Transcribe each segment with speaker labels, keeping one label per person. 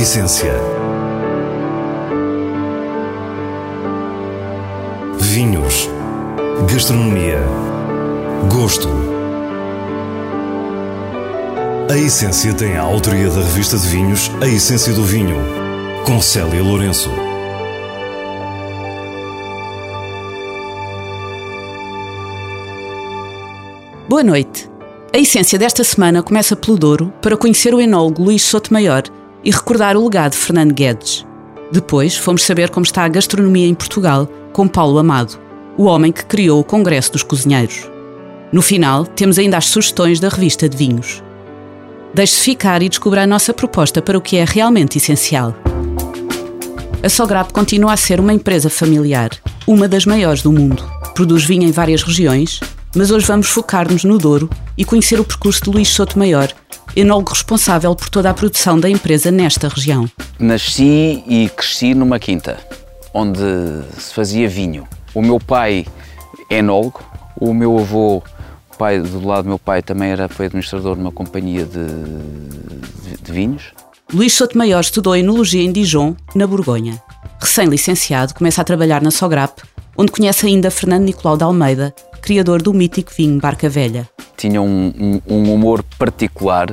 Speaker 1: essência. Vinhos. Gastronomia. Gosto. A Essência tem a autoria da revista de vinhos A Essência do Vinho, com Célia Lourenço.
Speaker 2: Boa noite. A essência desta semana começa pelo Douro para conhecer o enólogo Luís Sotomayor e recordar o legado de Fernando Guedes. Depois fomos saber como está a gastronomia em Portugal com Paulo Amado, o homem que criou o Congresso dos Cozinheiros. No final, temos ainda as sugestões da revista de vinhos. Deixe-se ficar e descubra a nossa proposta para o que é realmente essencial. A Sograp continua a ser uma empresa familiar, uma das maiores do mundo. Produz vinho em várias regiões, mas hoje vamos focar-nos no Douro e conhecer o percurso de Luís Sotomayor, enólogo responsável por toda a produção da empresa nesta região.
Speaker 3: Nasci e cresci numa quinta, onde se fazia vinho. O meu pai é enólogo, o meu avô, pai do lado do meu pai, também era, foi administrador de uma companhia de, de, de vinhos.
Speaker 2: Luís Sotomayor estudou Enologia em Dijon, na Borgonha. Recém-licenciado, começa a trabalhar na Sograp, onde conhece ainda Fernando Nicolau de Almeida, criador do mítico vinho Barca Velha.
Speaker 3: Tinha um, um, um humor particular.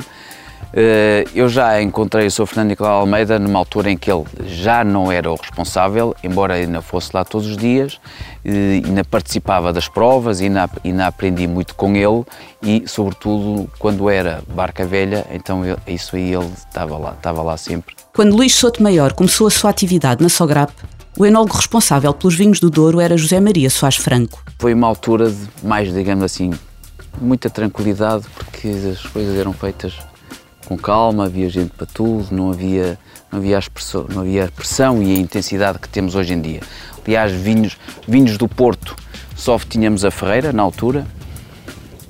Speaker 3: Eh, eu já encontrei o Sr. Fernando Nicolau Almeida numa altura em que ele já não era o responsável, embora ainda fosse lá todos os dias, ainda participava das provas, ainda, ainda aprendi muito com ele e, sobretudo, quando era Barca Velha, então eu, isso aí ele estava lá, estava lá sempre.
Speaker 2: Quando Luís Souto Maior começou a sua atividade na Sograp, o enólogo responsável pelos vinhos do Douro era José Maria Soares Franco.
Speaker 3: Foi uma altura de mais, digamos assim, muita tranquilidade, porque as coisas eram feitas com calma, havia gente para tudo, não havia, não havia, não havia a pressão e a intensidade que temos hoje em dia. Aliás, vinhos, vinhos do Porto, só tínhamos a Ferreira na altura,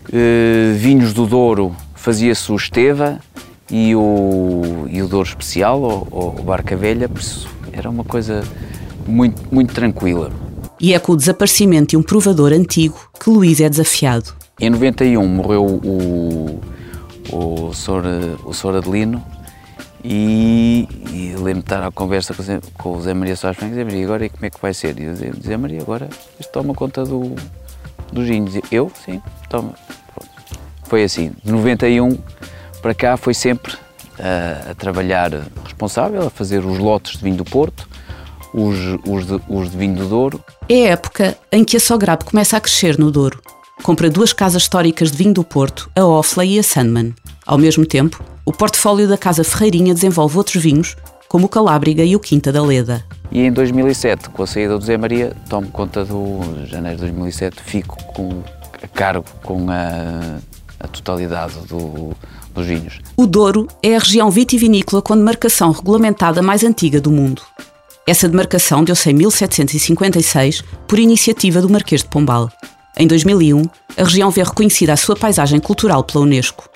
Speaker 3: uh, vinhos do Douro fazia-se o Esteva e o, e o Douro Especial, ou, ou Barca Velha, por isso era uma coisa muito, muito tranquila.
Speaker 2: E é com o desaparecimento de um provador antigo que Luís é desafiado.
Speaker 3: Em 91 morreu o, o Sr. O Sr. Adelino e, e lembro-me de estar à conversa com, com o Zé Maria Soares Franco e Zé Maria, agora e como é que vai ser? E eu dizia, Zé Maria, agora isto toma conta do, dos vinhos. Eu? Sim, toma. Pronto. Foi assim, de 91 para cá foi sempre a, a trabalhar responsável, a fazer os lotes de vinho do Porto, os, os, de, os de vinho do Douro.
Speaker 2: É a época em que a Sograp começa a crescer no Douro. Compra duas casas históricas de vinho do Porto, a Offley e a Sandman. Ao mesmo tempo, o portfólio da Casa Ferreirinha desenvolve outros vinhos, como o Calábriga e o Quinta da Leda.
Speaker 3: E em 2007, com a saída do Zé Maria, tomo conta do janeiro de 2007, fico com, a cargo com a, a totalidade do, dos vinhos.
Speaker 2: O Douro é a região vitivinícola com demarcação regulamentada mais antiga do mundo. Essa demarcação deu-se em 1756 por iniciativa do Marquês de Pombal. Em 2001, a região vê reconhecida a sua paisagem cultural pela Unesco.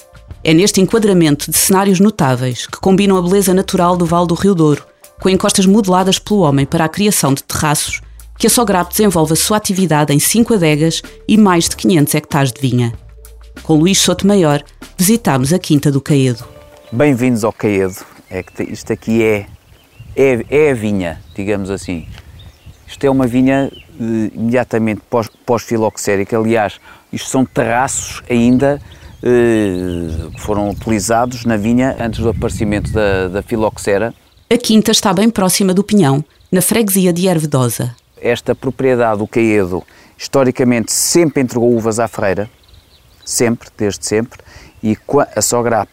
Speaker 2: É neste enquadramento de cenários notáveis que combinam a beleza natural do Vale do Rio Douro, com encostas modeladas pelo homem para a criação de terraços, que a Sograp desenvolve a sua atividade em 5 adegas e mais de 500 hectares de vinha. Com Luís Sotomayor, visitámos a Quinta do Caedo.
Speaker 3: Bem-vindos ao Caedo. É isto aqui é é, é a vinha, digamos assim. Isto é uma vinha eh, imediatamente pós-filoxérica. Pós Aliás, isto são terraços ainda eh, que foram utilizados na vinha antes do aparecimento da, da filoxera.
Speaker 2: A quinta está bem próxima do Pinhão, na freguesia de Ervedosa.
Speaker 3: Esta propriedade, do Caedo, historicamente sempre entregou uvas à Ferreira, sempre, desde sempre, e a Sograp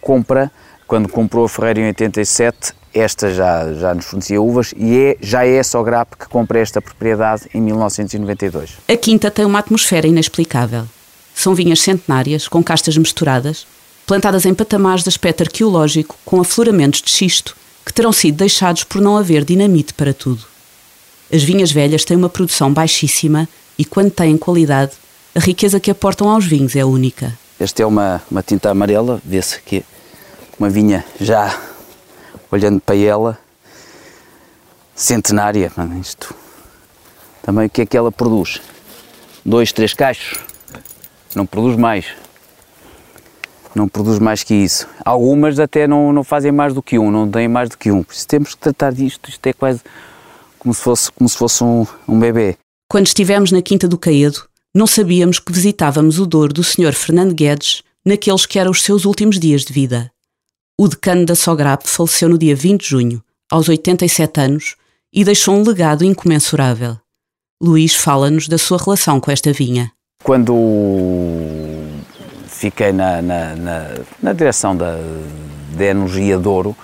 Speaker 3: compra, quando comprou a Ferreira em 87, esta já, já nos fornecia uvas e é, já é a Sograp que compra esta propriedade em 1992.
Speaker 2: A quinta tem uma atmosfera inexplicável. São vinhas centenárias, com castas misturadas, plantadas em patamares de aspecto arqueológico, com afloramentos de xisto, que terão sido deixados por não haver dinamite para tudo. As vinhas velhas têm uma produção baixíssima e, quando têm qualidade, a riqueza que aportam aos vinhos é única.
Speaker 3: Esta é uma, uma tinta amarela, vê-se aqui uma vinha já olhando para ela, centenária. Isto também o que é que ela produz? Dois, três cachos, não produz mais. não produz mais que isso. Algumas até não, não fazem mais do que um, não têm mais do que um. Por isso temos que tratar disto, isto é quase como se fosse, como se fosse um, um bebê.
Speaker 2: Quando estivemos na Quinta do Caedo, não sabíamos que visitávamos o Douro do Sr. Fernando Guedes naqueles que eram os seus últimos dias de vida. O decano da Sograp faleceu no dia 20 de junho, aos 87 anos, e deixou um legado incomensurável. Luís fala-nos da sua relação com esta vinha.
Speaker 3: Quando fiquei na, na, na, na direção da, da Energia Douro,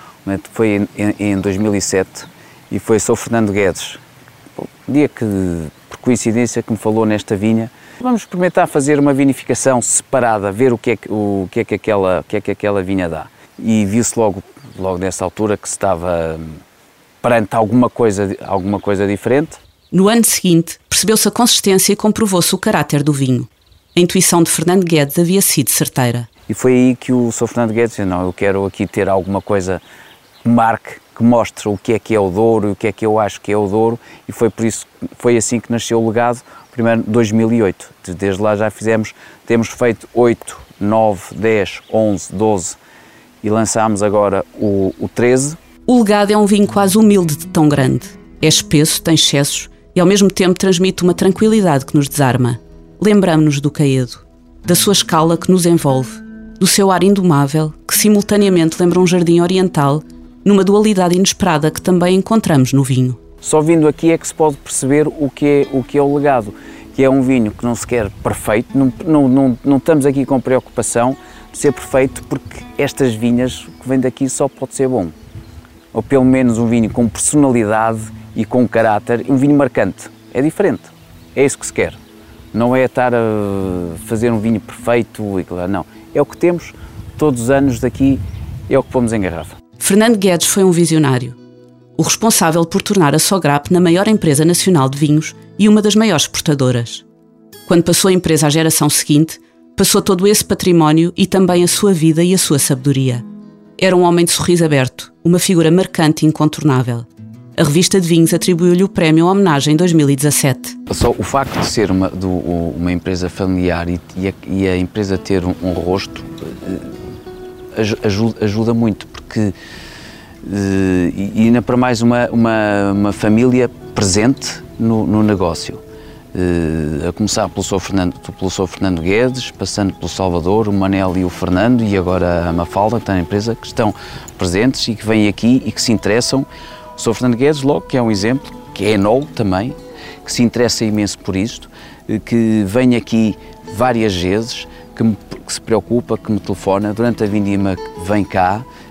Speaker 3: foi em, em 2007, e foi São Fernando Guedes, dia que, por coincidência, que me falou nesta vinha, vamos experimentar fazer uma vinificação separada, ver o que é que, o que, é que, aquela, o que, é que aquela vinha dá. E viu-se logo, logo nessa altura que se estava perante alguma coisa, alguma coisa diferente
Speaker 2: no ano seguinte, percebeu-se a consistência e comprovou-se o caráter do vinho. A intuição de Fernando Guedes havia sido certeira.
Speaker 3: E foi aí que o Sr. Fernando Guedes disse, não, eu quero aqui ter alguma coisa que marque, que mostre o que é que é o Douro, o que é que eu acho que é o Douro, e foi por isso, foi assim que nasceu o legado, primeiro 2008. Desde lá já fizemos, temos feito 8, 9, 10, 11, 12 e lançámos agora o, o 13.
Speaker 2: O legado é um vinho quase humilde de tão grande. É espesso, tem excessos, e ao mesmo tempo transmite uma tranquilidade que nos desarma. Lembramos-nos do Caedo, da sua escala que nos envolve, do seu ar indomável que simultaneamente lembra um jardim oriental, numa dualidade inesperada que também encontramos no vinho.
Speaker 3: Só vindo aqui é que se pode perceber o que é o, que é o legado, que é um vinho que não se quer perfeito, não, não, não, não estamos aqui com preocupação ser perfeito, porque estas vinhas que vêm daqui só pode ser bom. Ou pelo menos um vinho com personalidade e com caráter, um vinho marcante. É diferente. É isso que se quer. Não é estar a fazer um vinho perfeito e não. É o que temos todos os anos daqui, é o que pomos em garrafa.
Speaker 2: Fernando Guedes foi um visionário. O responsável por tornar a Sograp na maior empresa nacional de vinhos e uma das maiores exportadoras. Quando passou a empresa à geração seguinte, passou todo esse património e também a sua vida e a sua sabedoria. Era um homem de sorriso aberto, uma figura marcante e incontornável. A revista de vinhos atribuiu-lhe o prémio em homenagem em 2017.
Speaker 3: Só o facto de ser uma, uma empresa familiar e, e, a, e, a, empresa ter um, um rosto eh, ajuda, ajuda, muito, porque eh, e ainda para mais uma, uma, uma família presente no, no negócio. Uh, a começar pelo Sr. Fernando, pelo. Fernando Guedes, passando pelo Salvador, o Manel e o Fernando e agora a Mafalda, que está na empresa, que estão presentes e que vêm aqui e que se interessam o Sr. Fernando Guedes, logo, que é um exemplo, que é enólogo também, que se interessa imenso por isto, eh, que vem aqui várias vezes, que, me, que se preocupa, que me telefona, durante a vindima vem cá, eh,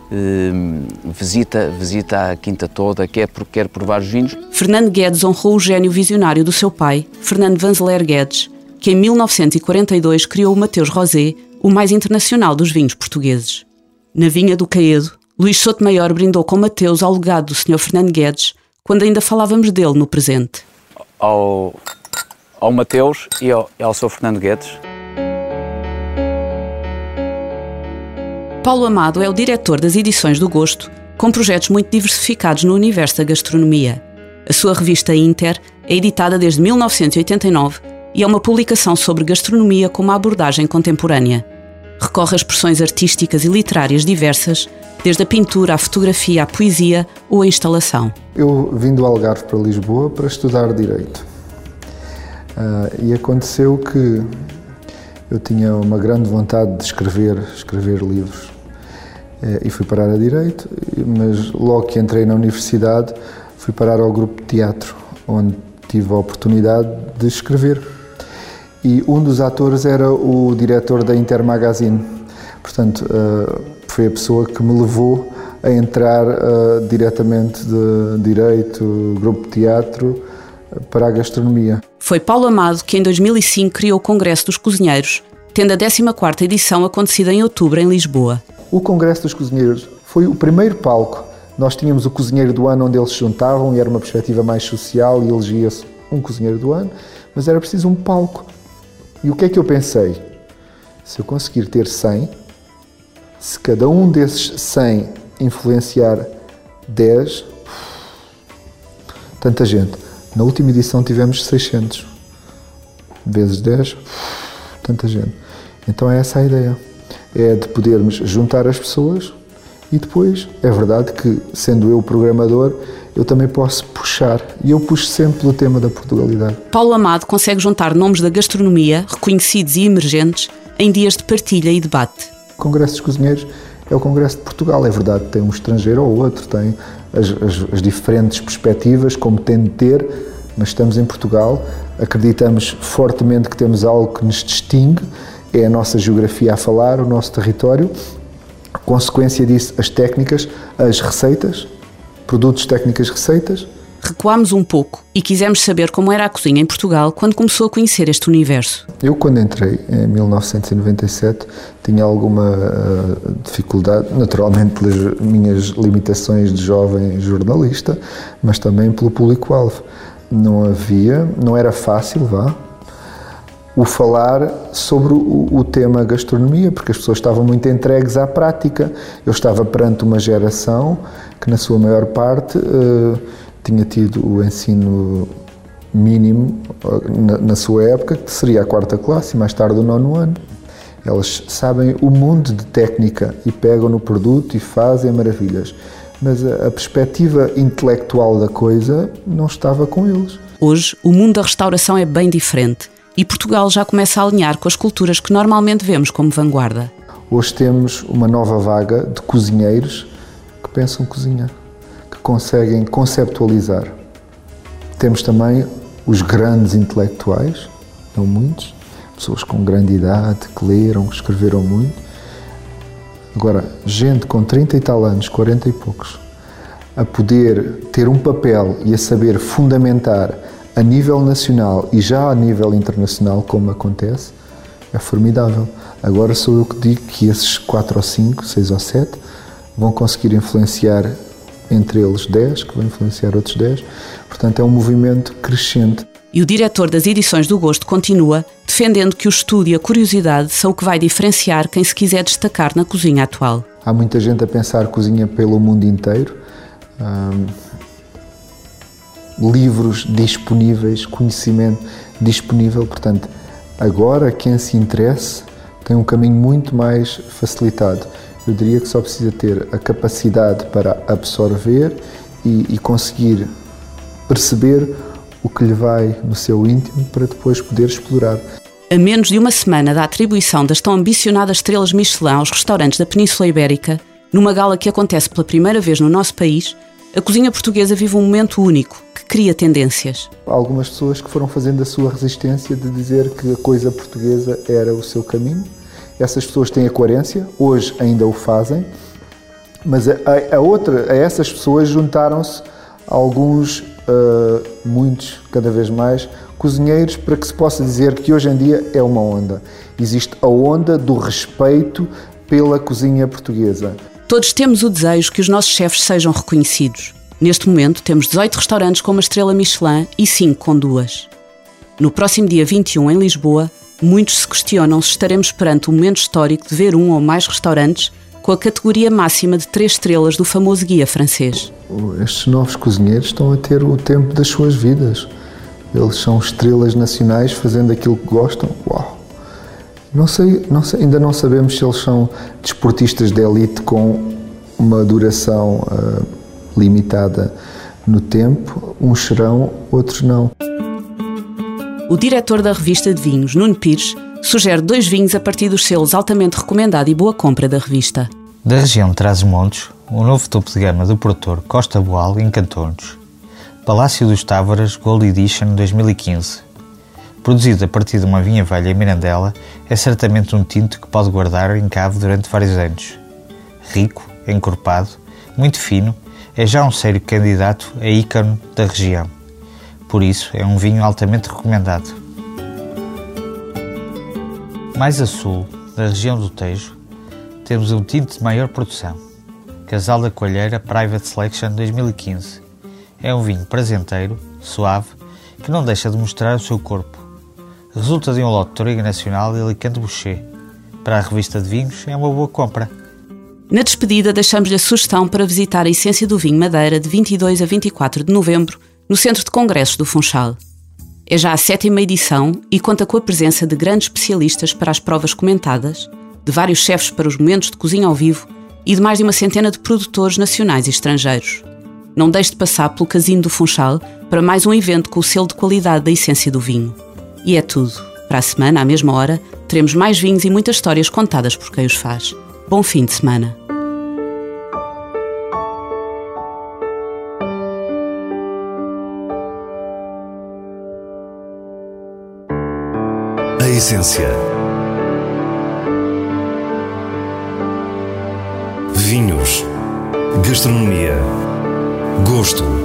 Speaker 3: visita, visita a quinta toda, quer, quer provar os vinhos.
Speaker 2: Fernando Guedes honrou o gênio visionário do seu pai, Fernando Vanzeler Guedes, que em 1942 criou o Mateus Rosé, o mais internacional dos vinhos portugueses. Na vinha do Caedo, Luís Sotomayor brindou com Mateus ao legado do Sr. Fernando Guedes, quando ainda falávamos dele no presente.
Speaker 3: Ao, ao Mateus e ao, ao Sr. Fernando Guedes.
Speaker 2: Paulo Amado é o diretor das edições do Gosto, com projetos muito diversificados no universo da gastronomia. A sua revista Inter é editada desde 1989 e é uma publicação sobre gastronomia com uma abordagem contemporânea. Recorre a expressões artísticas e literárias diversas, desde a pintura, à fotografia, à poesia ou à instalação.
Speaker 4: Eu vim do Algarve para Lisboa para estudar Direito. Uh, e aconteceu que eu tinha uma grande vontade de escrever, escrever livros. Uh, e fui parar a Direito, mas logo que entrei na universidade fui parar ao grupo de teatro, onde tive a oportunidade de escrever. E um dos atores era o diretor da Inter Magazine. Portanto, uh, foi a pessoa que me levou a entrar uh, diretamente de Direito, Grupo de Teatro, para a gastronomia.
Speaker 2: Foi Paulo Amado que em 2005 criou o Congresso dos Cozinheiros, tendo a 14ª edição acontecida em outubro em Lisboa.
Speaker 4: O Congresso dos Cozinheiros foi o primeiro palco. Nós tínhamos o Cozinheiro do Ano onde eles se juntavam e era uma perspectiva mais social e elegia-se um Cozinheiro do Ano, mas era preciso um palco. E o que é que eu pensei? Se eu conseguir ter 100, se cada um desses 100 influenciar 10, tanta gente. Na última edição tivemos 600 vezes 10, tanta gente. Então é essa a ideia. É de podermos juntar as pessoas e depois é verdade que, sendo eu programador, eu também posso puxar e eu puxo sempre pelo tema da Portugalidade.
Speaker 2: Paulo Amado consegue juntar nomes da gastronomia, reconhecidos e emergentes, em dias de partilha e debate.
Speaker 4: O Congresso dos Cozinheiros é o Congresso de Portugal, é verdade, tem um estrangeiro ou outro, tem as, as, as diferentes perspectivas, como tem de ter, mas estamos em Portugal, acreditamos fortemente que temos algo que nos distingue, é a nossa geografia a falar, o nosso território, consequência disso, as técnicas, as receitas, produtos, técnicas, receitas.
Speaker 2: Recuámos um pouco e quisemos saber como era a cozinha em Portugal quando começou a conhecer este universo.
Speaker 4: Eu, quando entrei em 1997, tinha alguma uh, dificuldade, naturalmente pelas minhas limitações de jovem jornalista, mas também pelo público-alvo. Não havia, não era fácil, vá, o falar sobre o, o, tema gastronomia, porque as pessoas estavam muito entregues à prática. Eu estava perante uma geração que, na sua maior parte, uh, tinha tido o ensino mínimo uh, na, na, sua época, que seria a quarta classe e mais tarde o nono ano. Elas sabem o mundo de técnica e pegam no produto e fazem maravilhas. Mas a, a perspectiva intelectual da coisa não estava com eles.
Speaker 2: Hoje, o mundo da restauração é bem diferente e Portugal já começa a alinhar com as culturas que normalmente vemos como vanguarda.
Speaker 4: Hoje temos uma nova vaga de cozinheiros que pensam cozinha, que conseguem conceptualizar. Temos também os grandes intelectuais, não muitos, pessoas com grande idade, que leram, que escreveram muito. Agora, gente com 30 e tal anos, 40 e poucos, a poder ter um papel e a saber fundamentar a nível nacional e já a nível internacional, como acontece, é formidável. Agora sou eu que digo que esses 4 ou 5, 6 ou 7 vão conseguir influenciar entre eles 10, que vão influenciar outros 10. Portanto, é um movimento crescente.
Speaker 2: E o diretor das edições do Gosto continua defendendo que o estudo e a curiosidade são o que vai diferenciar quem se quiser destacar na cozinha atual.
Speaker 4: Há muita gente a pensar cozinha pelo mundo inteiro. Livros disponíveis, conhecimento disponível. Portanto, agora quem se interesse tem um caminho muito mais facilitado. Eu diria que só precisa ter a capacidade para absorver e, e conseguir perceber o que lhe vai no seu íntimo para depois poder explorar.
Speaker 2: A menos de uma semana da atribuição das tão ambicionadas estrelas Michelin aos restaurantes da Península Ibérica, numa gala que acontece pela primeira vez no nosso país, a cozinha portuguesa vive um momento único que cria tendências.
Speaker 4: Há algumas pessoas que foram fazendo a sua resistência de dizer que a coisa portuguesa era o seu caminho. Essas pessoas têm a coerência, hoje ainda o fazem, mas a, a outra, a essas pessoas juntaram-se alguns, uh, muitos, cada vez mais, cozinheiros para que se possa dizer que hoje em dia é uma onda. Existe a onda do respeito pela cozinha portuguesa.
Speaker 2: Todos temos o desejo que os nossos chefes sejam reconhecidos. Neste momento, temos 18 restaurantes com uma estrela Michelin e 5 com duas. No próximo dia 21, em Lisboa, muitos se questionam se estaremos perante o momento histórico de ver um ou mais restaurantes com a categoria máxima de 3 estrelas do famoso guia francês.
Speaker 4: Estes novos cozinheiros estão a ter o tempo das suas vidas. Eles são estrelas nacionais fazendo aquilo que gostam. Uau! Não sei, não sei, ainda não sabemos se eles são desportistas de elite com uma duração uh, limitada no tempo. Uns serão, outros não.
Speaker 2: O diretor da revista de vinhos, Nuno Pires, sugere dois vinhos a partir dos selos altamente recomendado e boa compra da revista.
Speaker 5: Da região de Trás-os-Montes, o novo topo de gama do produtor Costa Boal encantou-nos. Palácio dos Távoras Gold Edition 2015 produzido a partir de uma vinha velha em Mirandela, é certamente um tinto que pode guardar em cave durante vários anos. Rico, encorpado, muito fino, é já um sério candidato a ícone da região. Por isso, é um vinho altamente recomendado. Mais a sul, da região do Tejo, temos um tinto de maior produção, Casal da Coalheira Private Selection 2015. É um vinho prazenteiro, suave, que não deixa de mostrar o seu corpo resulta de um lote de Toriga Nacional e Alicante Boucher. Para a revista de vinhos é uma boa compra.
Speaker 2: Na despedida, deixamos-lhe a sugestão para visitar a Essência do Vinho Madeira de 22 a 24 de novembro, no Centro de Congressos do Funchal. É já a sétima edição e conta com a presença de grandes especialistas para as provas comentadas, de vários chefes para os momentos de cozinha ao vivo e de mais de uma centena de produtores nacionais e estrangeiros. Não deixe de passar pelo Casino do Funchal para mais um evento com o selo de qualidade da essência do vinho. E é tudo. Para a semana, à mesma hora, teremos mais vinhos e muitas histórias contadas por quem os faz. Bom fim de semana.
Speaker 1: A essência. Vinhos. Gastronomia. Gosto.